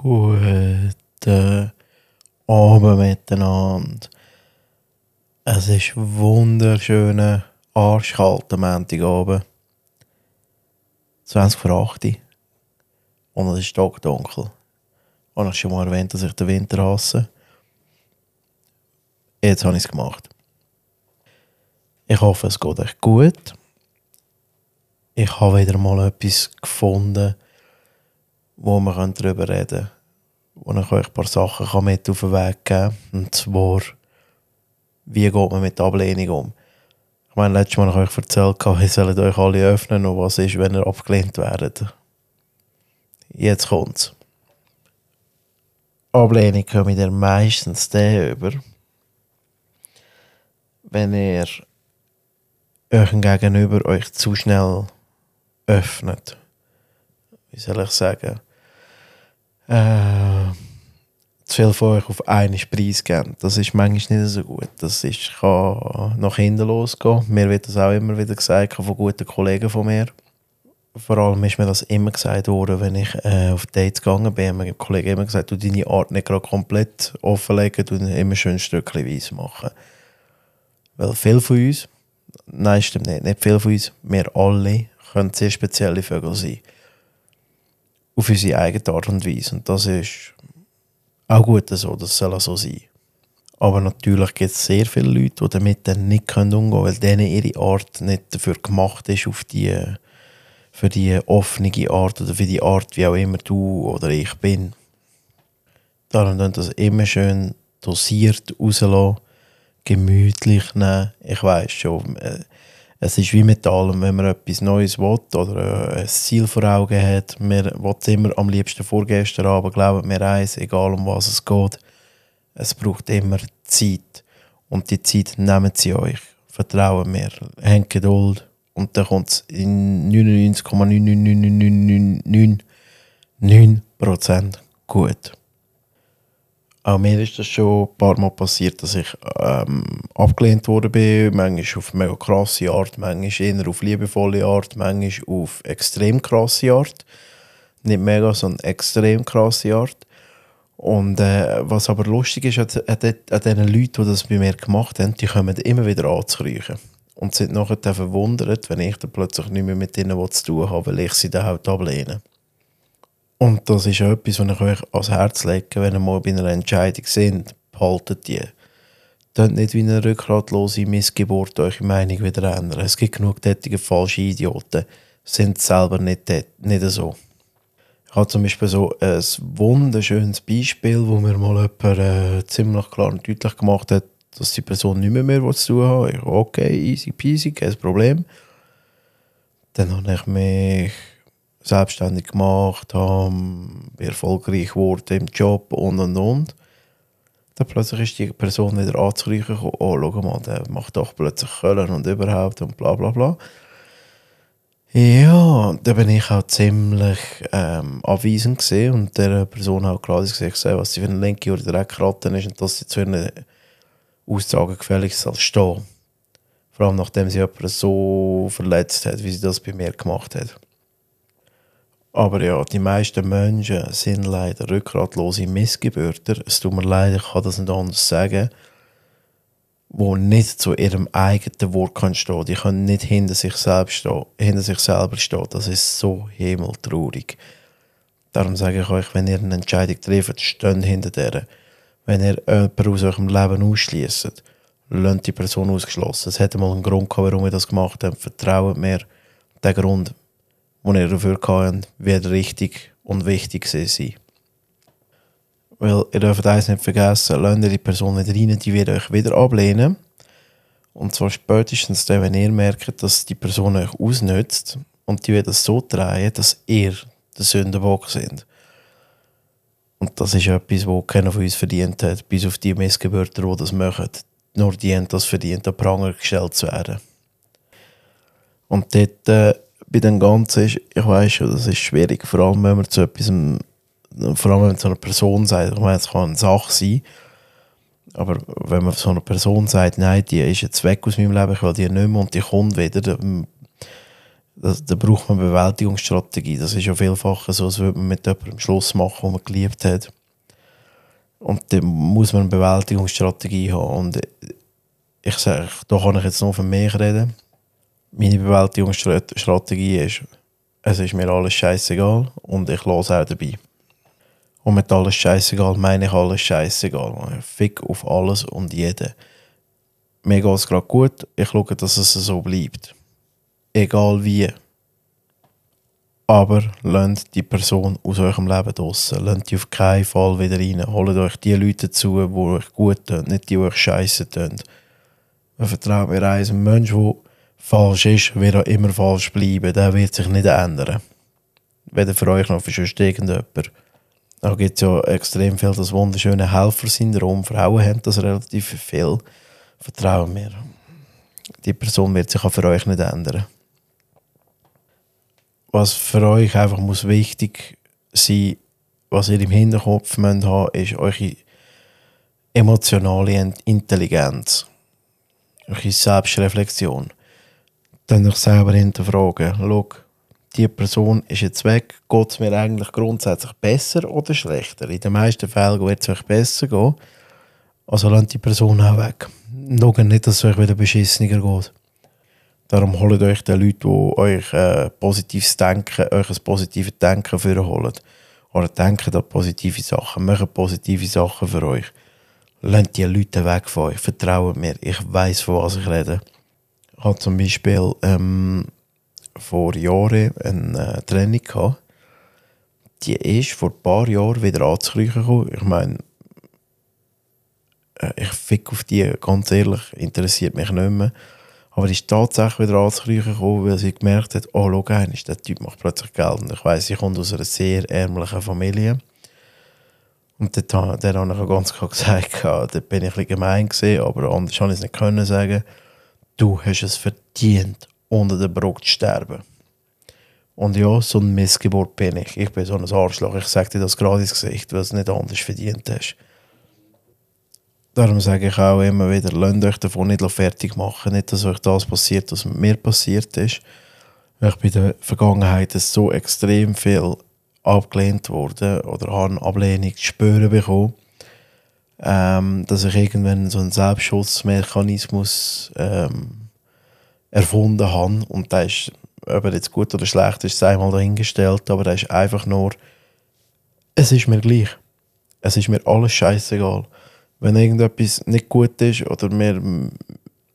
Guten Abend miteinander. Es ist wunderschöner, arschkalter Montagabend. 20 vor 8 Uhr. Und es ist stockdunkel. Und ich schon mal erwähnt, dass ich den Winter hasse. Jetzt habe ich es gemacht. Ich hoffe, es geht euch gut. Ich habe wieder mal etwas gefunden, wo wir darüber reden können. Wo ich euch ein paar Sachen mit auf den Weg geben kann. Und zwar, wie geht man mit Ablehnung um? Ich meine, letztes Mal habe ich euch erzählt, ihr sollt euch alle öffnen und was ist, wenn ihr abgelehnt werdet. Jetzt kommt's. Ablehnung kommt ihr meistens der über, wenn ihr euch Gegenüber euch zu schnell öffnet. Wie soll ich sagen? Äh, zu viel von euch auf einen Preis geben. Das ist manchmal nicht so gut. Das ist, kann nach hinten losgehen. Mir wird das auch immer wieder gesagt von guten Kollegen von mir. Vor allem ist mir das immer gesagt worden, wenn ich äh, auf Dates gegangen bin. Mir Kollegen immer gesagt, du deine Art nicht gerade komplett offenlegen, du immer schön stückchenweise machen. Weil viele von uns, nein, stimmt nicht, nicht viele von uns, wir alle können sehr spezielle Vögel sein. Auf unsere eigene Art und Weise. Und das ist auch gut so, das soll auch so sein. Aber natürlich gibt es sehr viele Leute, die damit dann nicht umgehen können, weil denen ihre Art nicht dafür gemacht ist, auf die, für die offene Art oder für die Art, wie auch immer du oder ich bin. Darum tun das immer schön dosiert rauslassen, gemütlich nehmen. Ich weiß schon, äh, es ist wie mit allem, wenn man etwas Neues will oder ein Ziel vor Augen hat, man will immer am liebsten vorgestern Abend, glaubt mir eins, egal um was es geht, es braucht immer Zeit. Und die Zeit nehmen sie euch. Vertrauen mir. Habt Geduld. Und dann kommt es in 99,99999% gut. Auch mir ist das schon ein paar Mal passiert, dass ich ähm, abgelehnt worden bin. Manchmal auf mega krasse Art, manchmal eher auf liebevolle Art, manchmal auf extrem krasse Art. Nicht mega, sondern extrem krasse Art. Und äh, was aber lustig ist, an, an, an den Leuten, die das bei mir gemacht haben, die kommen immer wieder anzukriechen. Und sind nachher verwundert, wenn ich dann plötzlich nicht mehr mit ihnen zu tun habe, weil ich sie dann halt ablehne. Und das ist etwas, was ich euch ans Herz lege, wenn ihr mal bei einer Entscheidung sind, behaltet die. Könnt nicht wie eine rückgratlose Missgeburt eure Meinung wieder ändern. Es gibt genug tätige falsche Idioten, sind selber nicht, nicht so. Ich habe zum Beispiel so ein wunderschönes Beispiel, wo mir mal jemand äh, ziemlich klar und deutlich gemacht hat, dass die Person nicht mehr, mehr zu tun hat. Ich okay, easy peasy, kein Problem. Dann habe ich mich selbstständig gemacht, habe, erfolgreich geworden im Job und und und. Dann plötzlich ist die Person wieder anzureichen gekommen, oh, schau mal, der macht doch plötzlich Köln und überhaupt und bla bla bla. Ja, da bin ich auch ziemlich ähm, abweisend gesehen und der Person auch klar gesagt, was sie für eine linke oder Dreckratten ist und dass sie zu ihren Aussagen gefällig soll stehen. Vor allem nachdem sie jemanden so verletzt hat, wie sie das bei mir gemacht hat. Aber ja, die meisten Menschen sind leider rückgratlose Missgebürter. Es tut mir leid, ich kann das nicht anders sagen. Die nicht zu ihrem eigenen Wort können stehen. Die können nicht hinter sich selbst stehen, hinter sich selber stehen. Das ist so himmeltraurig. Darum sage ich euch, wenn ihr eine Entscheidung trefft, steht hinter der. Wenn ihr jemanden aus eurem Leben ausschließt, lasst die Person ausgeschlossen. Es hätte mal einen Grund gehabt, warum ihr das gemacht habt. Vertraut mir, der Grund die ihr dafür habt, wird richtig und wichtig sein. Weil ihr dürft eins nicht vergessen, lasst ihr die Person nicht rein, die wird euch wieder ablehnen. Und zwar spätestens dann, wenn ihr merkt, dass die Person euch ausnützt und die wird es so drehen, dass ihr der Sündenbock sind. Und das ist etwas, was keiner von uns verdient hat, bis auf die Missgebürter, die das machen. Nur die haben das verdient, an Pranger gestellt zu werden. Und dort äh, bei dem Ganzen ist, ich weiß schon, das ist schwierig, vor allem wenn man zu etwas, vor allem wenn man zu einer Person sagt, ich meine, es kann eine Sache sein, aber wenn man zu einer Person sagt, nein, die ist jetzt weg aus meinem Leben, ich will die nicht mehr und die kommt wieder, dann, das, da braucht man Bewältigungsstrategie. Das ist ja vielfach so, als würde man mit jemandem Schluss machen, den man geliebt hat. Und dann muss man eine Bewältigungsstrategie haben. Und ich sage, da kann ich jetzt nur von mich reden. Meine Bewältigungsstrategie ist, es ist mir alles scheißegal und ich lasse auch dabei. Und mit alles scheißegal meine ich alles scheißegal. Fick auf alles und jeden. Mir geht es gerade gut, ich schaue, dass es so bleibt. Egal wie. Aber lasst die Person aus eurem Leben draussen. Lasst die auf keinen Fall wieder rein. Holt euch die Leute zu, die euch gut tun, nicht die, die euch scheiße tun. Vertraut mir eins, ein Mensch, der falsch ist, wird auch immer falsch bleiben. Der wird sich nicht ändern. Weder für euch noch für sonst irgendjemand. Da gibt es ja extrem viel das wunderschöne Helfersyndrom. Frauen haben das relativ viel. Vertrauen mir. Die Person wird sich auch für euch nicht ändern. Was für euch einfach muss wichtig sein, was ihr im Hinterkopf müsst haben, ist eure emotionale Intelligenz. Eure Selbstreflexion. Dann euch selber hinterfragen. Schau, die Person ist jetzt weg, geht es mir eigentlich grundsätzlich besser oder schlechter? In den meisten Fällen wird es euch besser gehen. Also lasst die Person auch weg. Schaut nicht, dass es euch wieder beschissener geht. Darum holt euch die Leute, die euch äh, positives Denken, euch ein positives Denken für holen. Oder denken an positive Sachen, machen positive Sachen für euch. Lasst die Leute weg von euch, vertraut mir, ich weiß von was ich rede. Ich habe zum Beispiel ähm, vor Jahren eine äh, Training gehabt. Die ist vor ein paar Jahren wieder anzukriechen gekommen. Ich meine, äh, ich fick auf die, ganz ehrlich, interessiert mich nicht mehr. Aber die ist tatsächlich wieder anzukriechen gekommen, weil sie gemerkt hat, oh, schau einmal, der Typ macht plötzlich Geld. Und ich weiss, sie kommt aus einer sehr ärmlichen Familie. Und dort habe ich ganz klar gesagt, dort bin ich ein bisschen gemein gewesen, aber anders habe ich es nicht können sagen. Du hast es verdient, unter der Brücke zu sterben. Und ja, so ein Missgeburt bin ich. Ich bin so ein Arschloch. Ich sage dir das gerade ins Gesicht, weil du es nicht anders verdient hast. Darum sage ich auch immer wieder, lasst euch davon nicht fertig machen. Nicht, dass euch das passiert, was mir passiert ist. Ich bin in der Vergangenheit so extrem viel abgelehnt worden oder habe Ablehnung zu spüren bekommen, ähm, dass ich irgendwann so einen Selbstschutzmechanismus ähm, erfunden habe. Und der ist, ob er jetzt gut oder schlecht ist, sei mal dahingestellt, aber der ist einfach nur, es ist mir gleich. Es ist mir alles scheißegal. Wenn irgendetwas nicht gut ist oder mir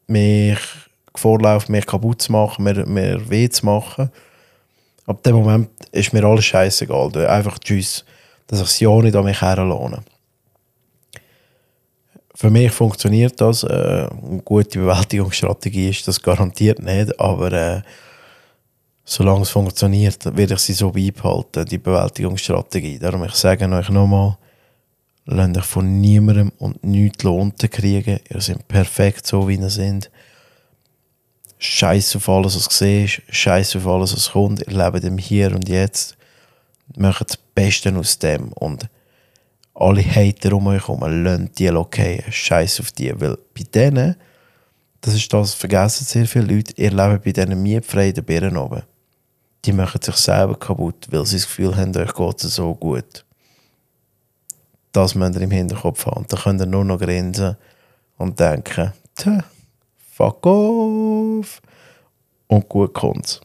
mich vorläuft, mich kaputt zu machen, mir, mir weh zu machen, ab dem Moment ist mir alles scheißegal. Einfach tschüss, dass ich es ja nicht an mich herlohne für mich funktioniert das. Äh, eine gute Bewältigungsstrategie ist das garantiert nicht, aber äh, solange es funktioniert, werde ich sie so beibehalten, die Bewältigungsstrategie. Darum ich sage euch nochmal, lasst euch von niemandem und nichts lohnt kriegen. Ihr seid perfekt so, wie ihr seid. Scheiß auf alles, was du siehst, scheiß auf alles, was kommt. Ihr lebt im Hier und Jetzt. Macht das Beste aus dem und alle Hater um euch herum, lasst die okay, scheiß auf die. Weil bei denen, das ist das, vergessen sehr viele Leute, ihr lebt bei diesen mietfreien Birnen oben. Die machen sich selber kaputt, weil sie das Gefühl haben, euch geht es so gut. Das müsst ihr im Hinterkopf haben. Dann könnt ihr nur noch grinsen und denken, tja, fuck off. Und gut kommt's.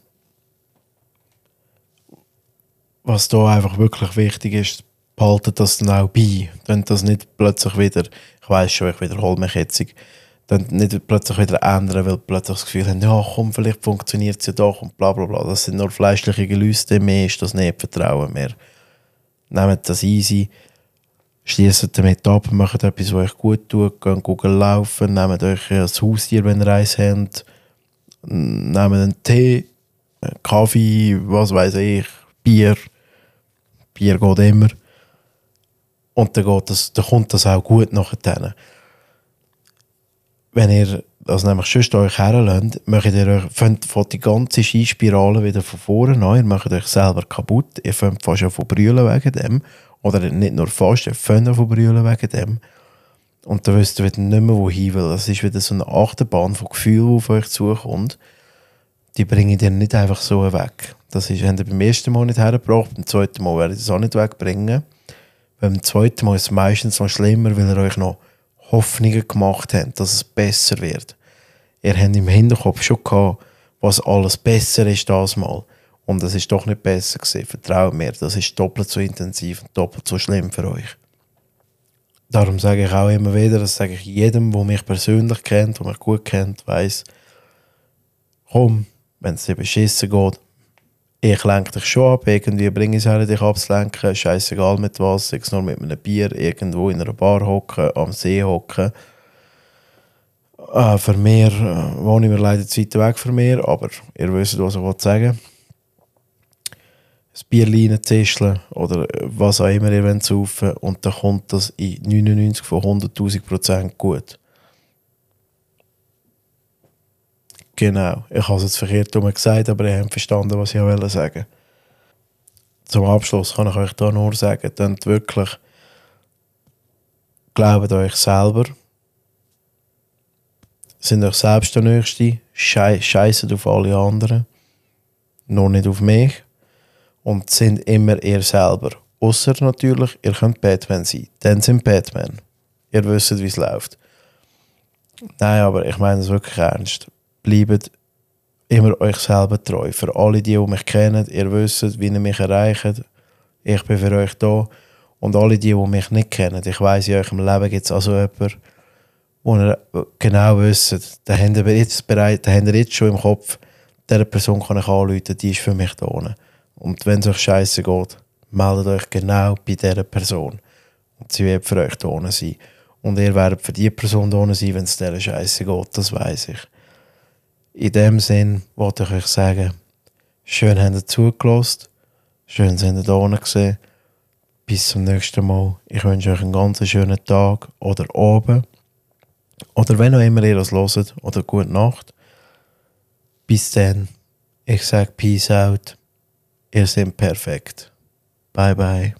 Was da einfach wirklich wichtig ist, behaltet das dann auch bei. Dann das nicht plötzlich wieder, ich weiß schon, ich wiederhole mich jetzt, dann nicht plötzlich wieder ändern, weil plötzlich das Gefühl haben, ja komm, vielleicht funktioniert es ja doch und bla bla bla. Das sind nur fleischliche Gelüste, mehr ist das nicht Vertrauen mehr. Nehmt das easy, schließt damit ab, macht etwas, was euch gut tut, geht Google laufen, nehmt euch ein Haustier, wenn ihr eins habt, nehmt einen Tee, Kaffee, was weiß ich, Bier, Bier geht immer und dann, geht das, dann kommt das auch gut nachher. Wenn ihr das nämlich sonst euch herlässt, macht ihr euch, fängt die ganze Skispirale wieder von vorne an, ihr macht euch selber kaputt, ihr fängt fast schon von brüllen wegen dem, oder nicht nur fast, ihr fängt von brüllen wegen dem. Und dann wisst ihr wieder nicht mehr, wohin will. Das ist wieder so eine Achterbahn von Gefühlen, die auf euch zukommt. die bringe ich dir nicht einfach so weg. Das ist, haben ihr beim ersten Mal nicht hergebracht, beim zweiten Mal werde ich das auch nicht wegbringen. Beim zweiten Mal ist es meistens noch schlimmer, weil ihr euch noch Hoffnungen gemacht habt, dass es besser wird. Ihr habt im Hinterkopf schon gehabt, was alles besser ist das Mal. Und es ist doch nicht besser gewesen. Vertraut mir, das ist doppelt so intensiv und doppelt so schlimm für euch. Darum sage ich auch immer wieder, das sage ich jedem, der mich persönlich kennt, der mich gut kennt, weiß, komm, wenn es dir beschissen geht, ich lenke dich schon ab, irgendwie bringe ich es her, dich abzulenken, scheißegal mit was, sei es nur mit einem Bier, irgendwo in einer Bar hocken, am See hocken. Äh, für mich äh, wohne ich mir leider zu weit weg von mir, aber ihr wisst, was ich sagen das Bierlein zischeln oder was auch immer ihr wollt saufen und dann kommt das in 99 von 100'000 Prozent gut. Genau, ich habe es jetzt verkehrt gesagt, aber ihr habt verstanden, was ich auch sagen Zum Abschluss kann ich euch da nur sagen, dann wirklich glaubt euch selber, sind euch selbst der Nächste, scheißet auf alle anderen, nur nicht auf mich und sind immer ihr selber. Außer natürlich, ihr könnt Batman sein. Dann sind Batman. Ihr wisst, wie es läuft. Nein, aber ich meine es wirklich ernst bleibt immer euch selber treu. Für alle, die, die mich kennen, ihr wisst, wie ihr mich erreicht. Ich bin für euch da. Und alle, die, die mich nicht kennen, ich weiß in eurem Leben gibt es also jemanden, wo ihr genau wisst, da habt ihr jetzt bereit, da habt ihr jetzt schon im Kopf, dieser Person kann ich anrufen, die ist für mich da. Und wenn es euch scheiße geht, meldet euch genau bei dieser Person. Und sie wird für euch da sein. Und ihr werdet für die Person da sein, wenn es dieser scheiße geht, das weiß ich. In dem Sinn wollte ich euch sagen, schön habt ihr zugelassen, schön sind ihr da gesehen. Bis zum nächsten Mal. Ich wünsche euch einen ganz schönen Tag oder Abend. Oder wenn auch immer ihr das hört, oder gute Nacht. Bis dann. Ich sage Peace out. Ihr seid perfekt. Bye bye.